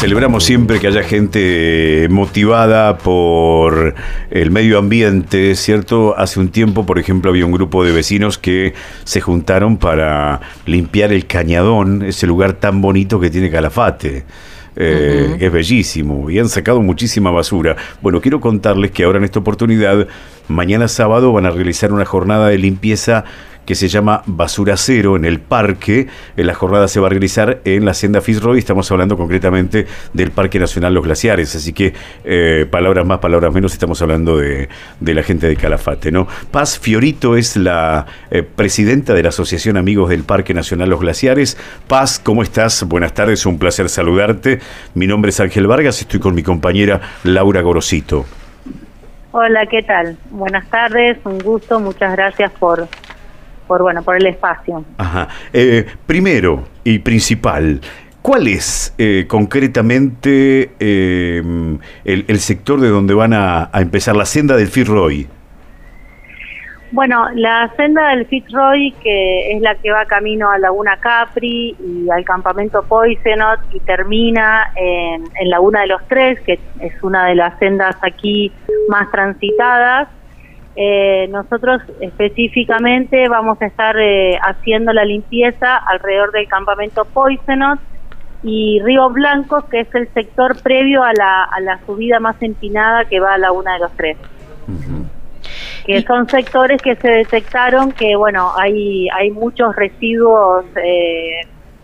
Celebramos siempre que haya gente motivada por el medio ambiente, ¿cierto? Hace un tiempo, por ejemplo, había un grupo de vecinos que se juntaron para limpiar el cañadón, ese lugar tan bonito que tiene Calafate. Eh, Es bellísimo y han sacado muchísima basura. Bueno, quiero contarles que ahora en esta oportunidad, mañana sábado, van a realizar una jornada de limpieza que se llama Basura Cero en el parque. En la jornada se va a realizar en la Hacienda Fitzroy. Estamos hablando concretamente del Parque Nacional Los Glaciares. Así que, eh, palabras más, palabras menos, estamos hablando de, de, la gente de Calafate. ¿no? Paz Fiorito es la eh, presidenta de la Asociación Amigos del Parque Nacional Los Glaciares. Paz, ¿cómo estás? Buenas tardes, un placer saludarte. Mi nombre es Ángel Vargas, estoy con mi compañera Laura Gorosito. Hola, ¿qué tal? Buenas tardes, un gusto, muchas gracias por por bueno por el espacio. Ajá. Eh, primero y principal, ¿cuál es eh, concretamente eh, el, el, sector de donde van a, a empezar la senda del Fitzroy? Bueno, la senda del Fitzroy, que es la que va camino a Laguna Capri y al campamento Poisenot y termina en, en Laguna de los Tres, que es una de las sendas aquí más transitadas, eh, nosotros específicamente vamos a estar eh, haciendo la limpieza alrededor del campamento Poisenot y Río Blanco, que es el sector previo a la, a la subida más empinada que va a la una de los tres. Uh -huh. Que son sectores que se detectaron que, bueno, hay, hay muchos residuos eh,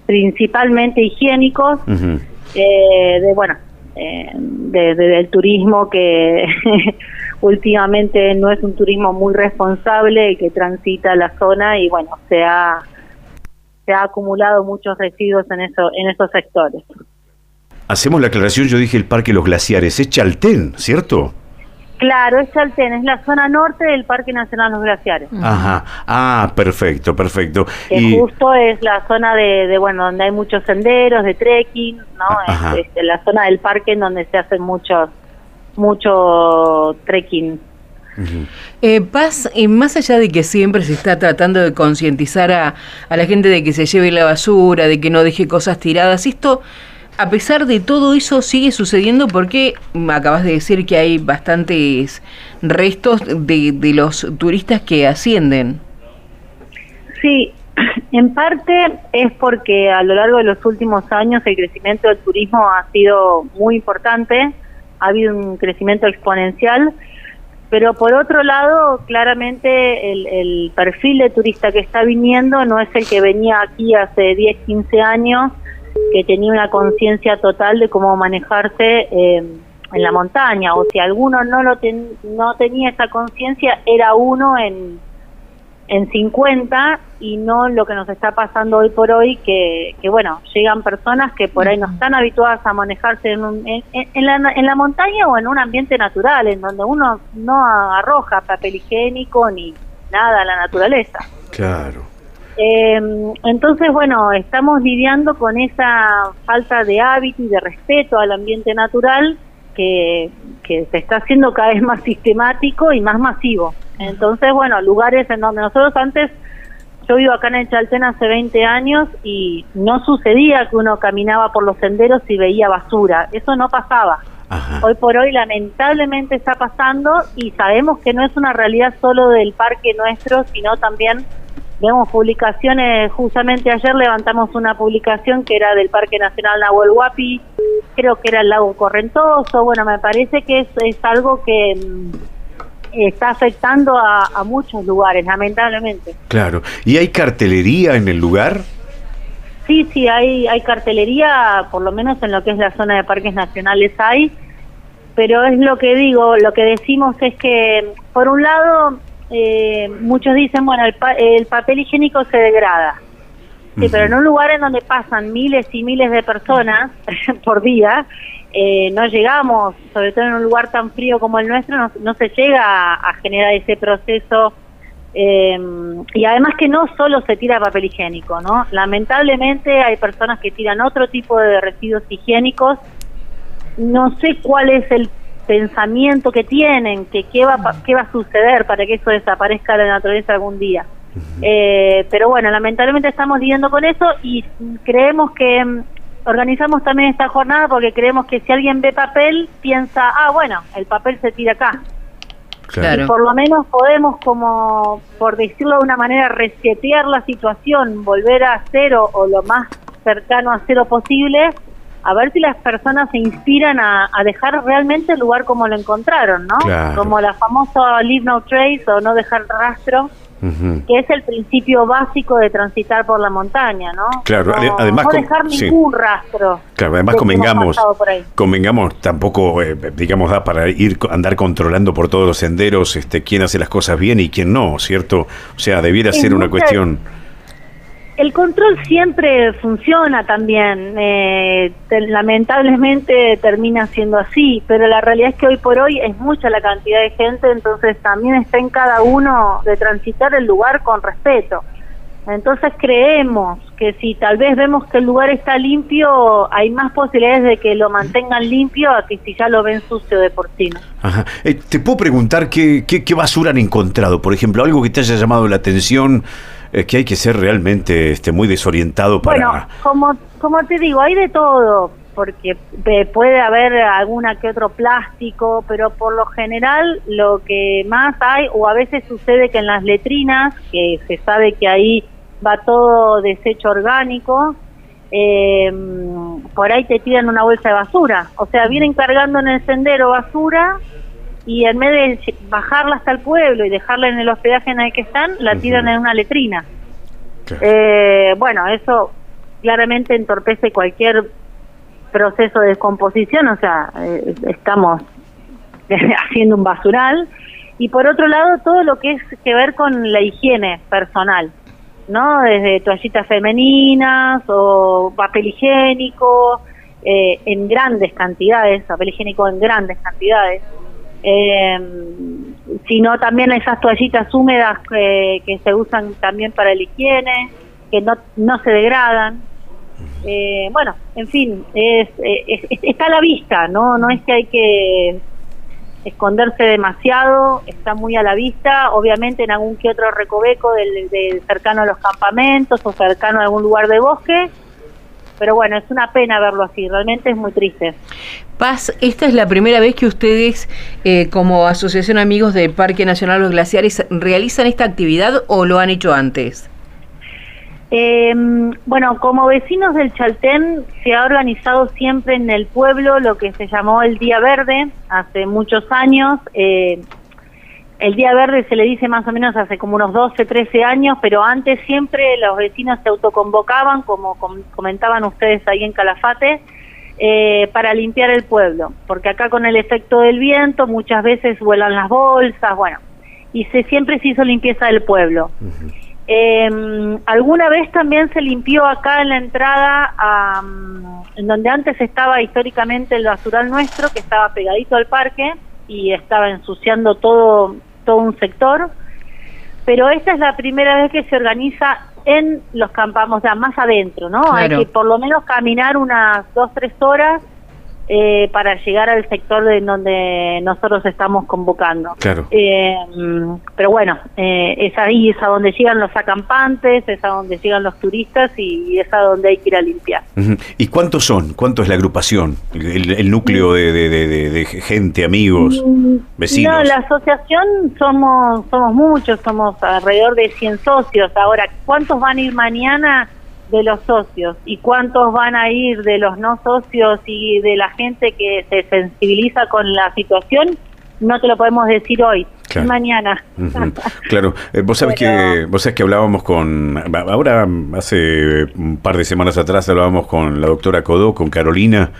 principalmente higiénicos, uh -huh. de, bueno, de, de, del turismo que últimamente no es un turismo muy responsable que transita la zona y bueno, se ha, se ha acumulado muchos residuos en, eso, en esos sectores. Hacemos la aclaración, yo dije el Parque Los Glaciares, es Chaltén, ¿cierto? Claro, es Chaltén, es la zona norte del Parque Nacional Los Glaciares. Ajá, ah, perfecto, perfecto. Que y... justo es la zona de, de, bueno, donde hay muchos senderos, de trekking, ¿no? Es, es, la zona del parque en donde se hacen muchos mucho trekking. Uh -huh. eh, Paz, eh, más allá de que siempre se está tratando de concientizar a, a, la gente de que se lleve la basura, de que no deje cosas tiradas, esto, a pesar de todo eso, sigue sucediendo porque acabas de decir que hay bastantes restos de, de los turistas que ascienden. Sí, en parte es porque a lo largo de los últimos años el crecimiento del turismo ha sido muy importante ha habido un crecimiento exponencial, pero por otro lado, claramente el, el, perfil de turista que está viniendo no es el que venía aquí hace 10, 15 años, que tenía una conciencia total de cómo manejarse eh, en la montaña, o si alguno no, lo ten, no tenía esa conciencia, era uno en en 50 y no lo que nos está pasando hoy por hoy, que, que bueno, llegan personas que por ahí no están habituadas a manejarse en, un, en, en, la, en la montaña o en un ambiente natural, en donde uno no arroja papel higiénico ni nada a la naturaleza. Claro. Eh, entonces, bueno, estamos lidiando con esa falta de hábito y de respeto al ambiente natural que, que se está haciendo cada vez más sistemático y más masivo. Entonces, bueno, lugares en donde nosotros antes, yo vivo acá en el Chaltén hace 20 años y no sucedía que uno caminaba por los senderos y veía basura, eso no pasaba. Ajá. Hoy por hoy lamentablemente está pasando y sabemos que no es una realidad solo del parque nuestro, sino también vemos publicaciones, justamente ayer levantamos una publicación que era del Parque Nacional Nahuel Huapi, creo que era el lago Correntoso, bueno, me parece que es, es algo que está afectando a, a, muchos lugares, lamentablemente. Claro. ¿Y hay cartelería en el lugar? Sí, sí, hay, hay cartelería, por lo menos en lo que es la zona de parques nacionales hay, pero es lo que digo, lo que decimos es que, por un lado, eh, muchos dicen, bueno, el, pa el, papel higiénico se degrada. Sí, uh -huh. pero en un lugar en donde pasan miles y miles de personas por día, eh, no llegamos, sobre todo en un lugar tan frío como el nuestro, no, no se llega a, a, generar ese proceso Eh, y además que no solo se tira papel higiénico, ¿no? Lamentablemente hay personas que tiran otro tipo de residuos higiénicos. No sé cuál es el pensamiento que tienen, que qué va, qué va a suceder para que eso desaparezca de la naturaleza algún día. Eh, pero bueno, lamentablemente estamos lidiando con eso y creemos que organizamos también esta jornada porque creemos que si alguien ve papel, piensa, ah, bueno, el papel se tira acá. Claro. Y por lo menos podemos, como por decirlo de una manera, resetear la situación, volver a cero o lo más cercano a cero posible, a ver si las personas se inspiran a, a dejar realmente el lugar como lo encontraron, ¿no? Claro. Como la famosa leave no trace o no dejar rastro, Ujú. que es el principio básico de transitar por la montaña, ¿no? Claro, no, ade- además no dejar sí. ningún rastro. Claro, además convengamos, convengamos, tampoco, eh, digamos, da para ir andar controlando por todos los senderos este, quién hace las cosas bien y quién no, ¿cierto? O sea, debiera ser una cuestión. El control siempre funciona también, eh, te- lamentablemente termina siendo así, pero la realidad es que hoy por hoy es mucha la cantidad de gente, entonces también está en cada uno de transitar el lugar con respeto. Entonces creemos que si tal vez vemos que el lugar está limpio, hay más posibilidades de que lo mantengan limpio a que si ya lo ven sucio de por sí. Ajá. Eh, ¿Te puedo preguntar qué, qué, qué basura han encontrado? Por ejemplo, algo que te haya llamado la atención, eh, que hay que ser realmente este, muy desorientado para... Bueno, como, como te digo, hay de todo, porque puede haber alguna que otro plástico, pero por lo general lo que más hay, o a veces sucede que en las letrinas, que se sabe que ahí va todo desecho orgánico, eh, por ahí te tiran una bolsa de basura. O sea, vienen cargando en el sendero basura y en vez de bajarla hasta el pueblo y dejarla en el hospedaje en el que están, la tiran en una letrina. Claro. Eh, bueno, eso claramente entorpece cualquier proceso de descomposición, o sea, eh, estamos haciendo un basural. Y por otro lado, todo lo que es que ver con la higiene personal, ¿no? Desde toallitas femeninas o papel higiénico eh, en grandes cantidades, papel higiénico en grandes cantidades. Eh, sino también esas toallitas húmedas que, se usan también para la higiene, que no, no se degradan. Eh, bueno, en fin, es- está a la vista, ¿no? No es que hay que esconderse demasiado, está muy a la vista, obviamente en algún que otro recoveco del, del cercano a los campamentos o cercano a algún lugar de bosque, pero bueno, es una pena verlo así, realmente es muy triste. Paz, ¿esta es la primera vez que ustedes, eh, como Asociación Amigos del Parque Nacional Los Glaciares, realizan esta actividad o lo han hecho antes? Eh, bueno, como vecinos del Chaltén se ha organizado siempre en el pueblo lo que se llamó el Día Verde hace muchos años. Eh, el Día Verde se le dice más o menos hace como unos 12, 13 años, pero antes siempre los vecinos se autoconvocaban, como com- comentaban ustedes ahí en Calafate, eh, para limpiar el pueblo, porque acá con el efecto del viento muchas veces vuelan las bolsas, bueno, y se siempre se hizo limpieza del pueblo. Eh, alguna vez también se limpió acá en la entrada, a, en donde antes estaba históricamente el basural nuestro, que estaba pegadito al parque y estaba ensuciando todo, todo un sector. Pero esta es la primera vez que se organiza en los campamos, o sea, más adentro, ¿no? Hay que por lo menos caminar unas dos, tres horas eh, para llegar al sector de donde nosotros estamos convocando. Claro. Eh, mm, pero bueno, eh, es ahí, es a donde llegan los acampantes, es a donde llegan los turistas y es a donde hay que ir a limpiar. ¿Y cuántos son? ¿Cuánto es la agrupación? El, el núcleo de, de- de- de- de gente, amigos, vecinos. No, la asociación somos somos muchos, somos alrededor de 100 socios. Ahora, ¿cuántos van a ir mañana de los socios? ¿Y cuántos van a ir de los no socios y de la gente que se sensibiliza con la situación? No te lo podemos decir hoy, Claro. mañana. Claro, Eh, vos sabés Pero- que vos sabés que hablábamos con ahora hace un par de semanas atrás hablábamos con la doctora Codó, con Carolina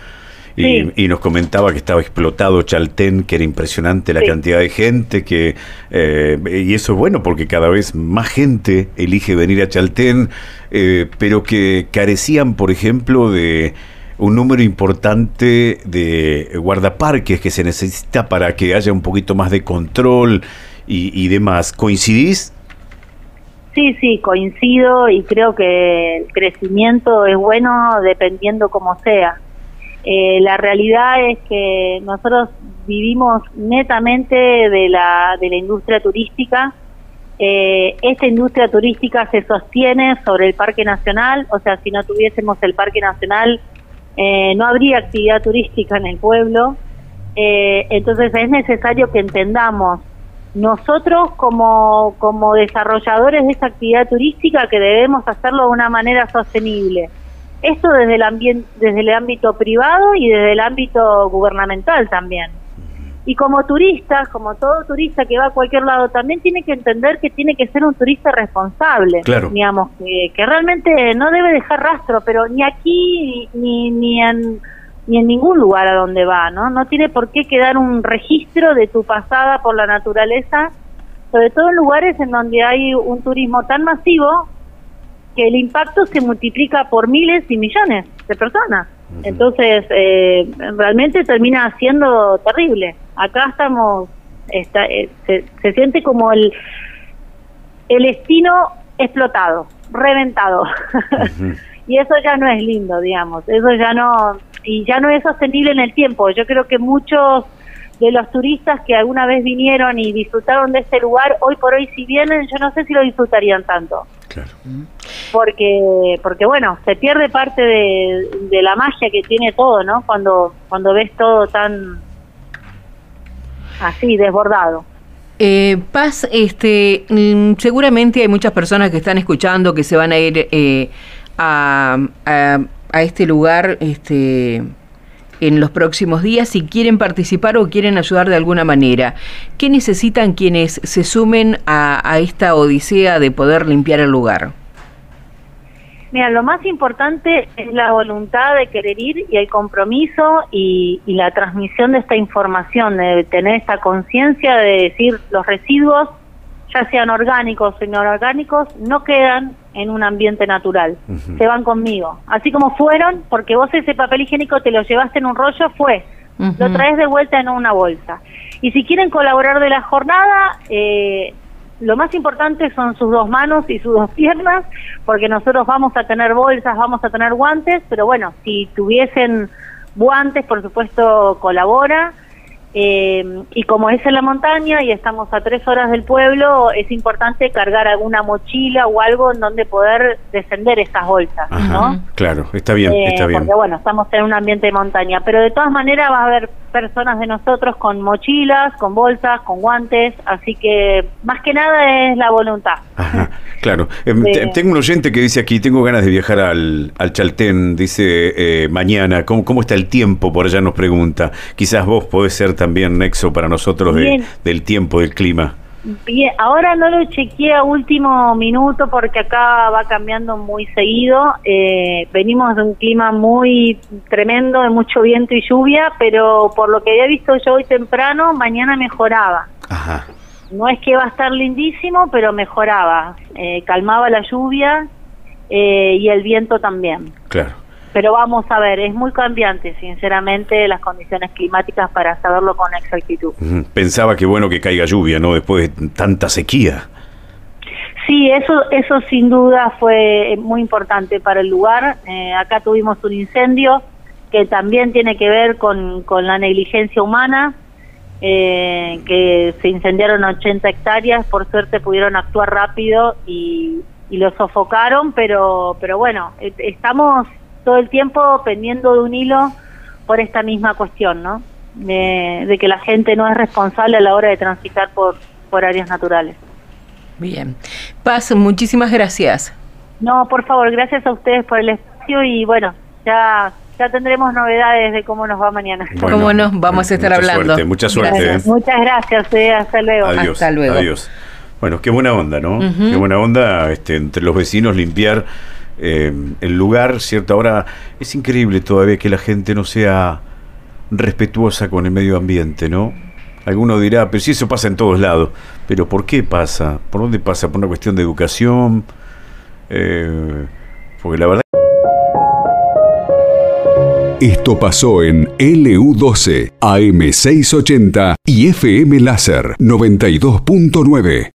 Sí. y nos comentaba que estaba explotado Chaltén, que era impresionante la Sí. cantidad de gente que eh, y eso es bueno porque cada vez más gente elige venir a Chaltén, eh, pero que carecían, por ejemplo, de un número importante de guardaparques que se necesita para que haya un poquito más de control y, y demás. ¿Coincidís? Sí, sí, coincido y creo que el crecimiento es bueno dependiendo como sea. Eh, la realidad es que nosotros vivimos netamente de la, de la industria turística. Eh, esta industria turística se sostiene sobre el Parque Nacional, o sea, si no tuviésemos el Parque Nacional, eh, no habría actividad turística en el pueblo. entonces es necesario que entendamos nosotros como, como desarrolladores de esta actividad turística que debemos hacerlo de una manera sostenible. Esto desde el, ambiente, desde el ámbito privado y desde el ámbito gubernamental también. Y como turistas, como todo turista que va a cualquier lado, también tiene que entender que tiene que ser un turista responsable. Claro. Digamos, que, que realmente no debe dejar rastro, pero ni aquí ni, ni en ni en ningún lugar a donde va, ¿no? No tiene por qué quedar un registro de tu pasada por la naturaleza, sobre todo en lugares en donde hay un turismo tan masivo que el impacto se multiplica por miles y millones de personas. Entonces, eh, realmente termina siendo terrible. Acá estamos, está, eh, se, siente como el, el destino explotado, reventado. y eso ya no es lindo, digamos. Eso ya no, y ya no es sostenible en el tiempo. Yo creo que muchos de los turistas que alguna vez vinieron y disfrutaron de este lugar, hoy por hoy si vienen, yo no sé si lo disfrutarían tanto. Claro. Porque, porque bueno, se pierde parte de, la magia que tiene todo, ¿no? Cuando, cuando ves todo tan así, desbordado. Eh, Paz, este, mm, seguramente hay muchas personas que están escuchando que se van a ir eh, a, a este lugar este, en los próximos días si quieren participar o quieren ayudar de alguna manera. ¿Qué necesitan quienes se sumen a, esta odisea de poder limpiar el lugar? Mira, lo más importante es la voluntad de querer ir y el compromiso y, y la transmisión de esta información, de tener esta conciencia de decir los residuos ya sean orgánicos o inorgánicos, no quedan en un ambiente natural, se van conmigo. Así como fueron, porque vos ese papel higiénico te lo llevaste en un rollo, fue, lo traes de vuelta en una bolsa. Y si quieren colaborar de la jornada, eh, lo más importante son sus dos manos y sus dos piernas, porque nosotros vamos a tener bolsas, vamos a tener guantes, pero bueno, si tuviesen guantes, por supuesto, colabora. Eh, y como es en la montaña y estamos a tres horas del pueblo, es importante cargar alguna mochila o algo en donde poder descender estas bolsas, ¿no? Claro, está bien, eh, está bien. Porque bueno, estamos en un ambiente de montaña, pero de todas maneras va a haber personas de nosotros con mochilas, con bolsas, con guantes, así que más que nada es la voluntad. Ajá, claro. Em, tengo un oyente que dice aquí, tengo ganas de viajar al, al Chaltén, dice eh, mañana, ¿cómo, ¿cómo está el tiempo? Por allá nos pregunta. Quizás vos podés ser también nexo para nosotros del tiempo, del clima. Bien, ahora no lo chequeé a último minuto porque acá va cambiando muy seguido. Eh, venimos de un clima muy tremendo, de mucho viento y lluvia, pero por lo que había visto yo hoy temprano, mañana mejoraba. No es que va a estar lindísimo, pero mejoraba. Eh, calmaba la lluvia eh, y el viento también. Claro pero vamos a ver, es muy cambiante, sinceramente, las condiciones climáticas para saberlo con exactitud. Pensaba que bueno que caiga lluvia, ¿no? Después de tanta sequía. Sí, eso, eso sin duda fue muy importante para el lugar. Eh, acá tuvimos un incendio que también tiene que ver con, con la negligencia humana, eh, que se incendiaron 80 hectáreas, por suerte pudieron actuar rápido y, y lo sofocaron, pero, pero bueno, e, estamos todo el tiempo pendiendo de un hilo por esta misma cuestión, ¿no? De, que la gente no es responsable a la hora de transitar por, por áreas naturales. Bien. Paz, muchísimas gracias. No, por favor, gracias a ustedes por el espacio y bueno, ya ya tendremos novedades de cómo nos va mañana. cómo nos vamos a estar hablando. mucha suerte. ¿eh? Muchas gracias, eh, hasta luego. Adiós, hasta luego. Adiós. Bueno, qué buena onda, ¿no? Qué buena onda este, entre los vecinos limpiar eh, el lugar, ¿cierto? Ahora es increíble todavía que la gente no sea respetuosa con el medio ambiente, ¿no? Alguno dirá, pero si eso pasa en todos lados, pero ¿por qué pasa? ¿Por dónde pasa? ¿Por una cuestión de educación? Eh, porque la verdad... Esto pasó en LU12, AM680 y FM Láser 92.9.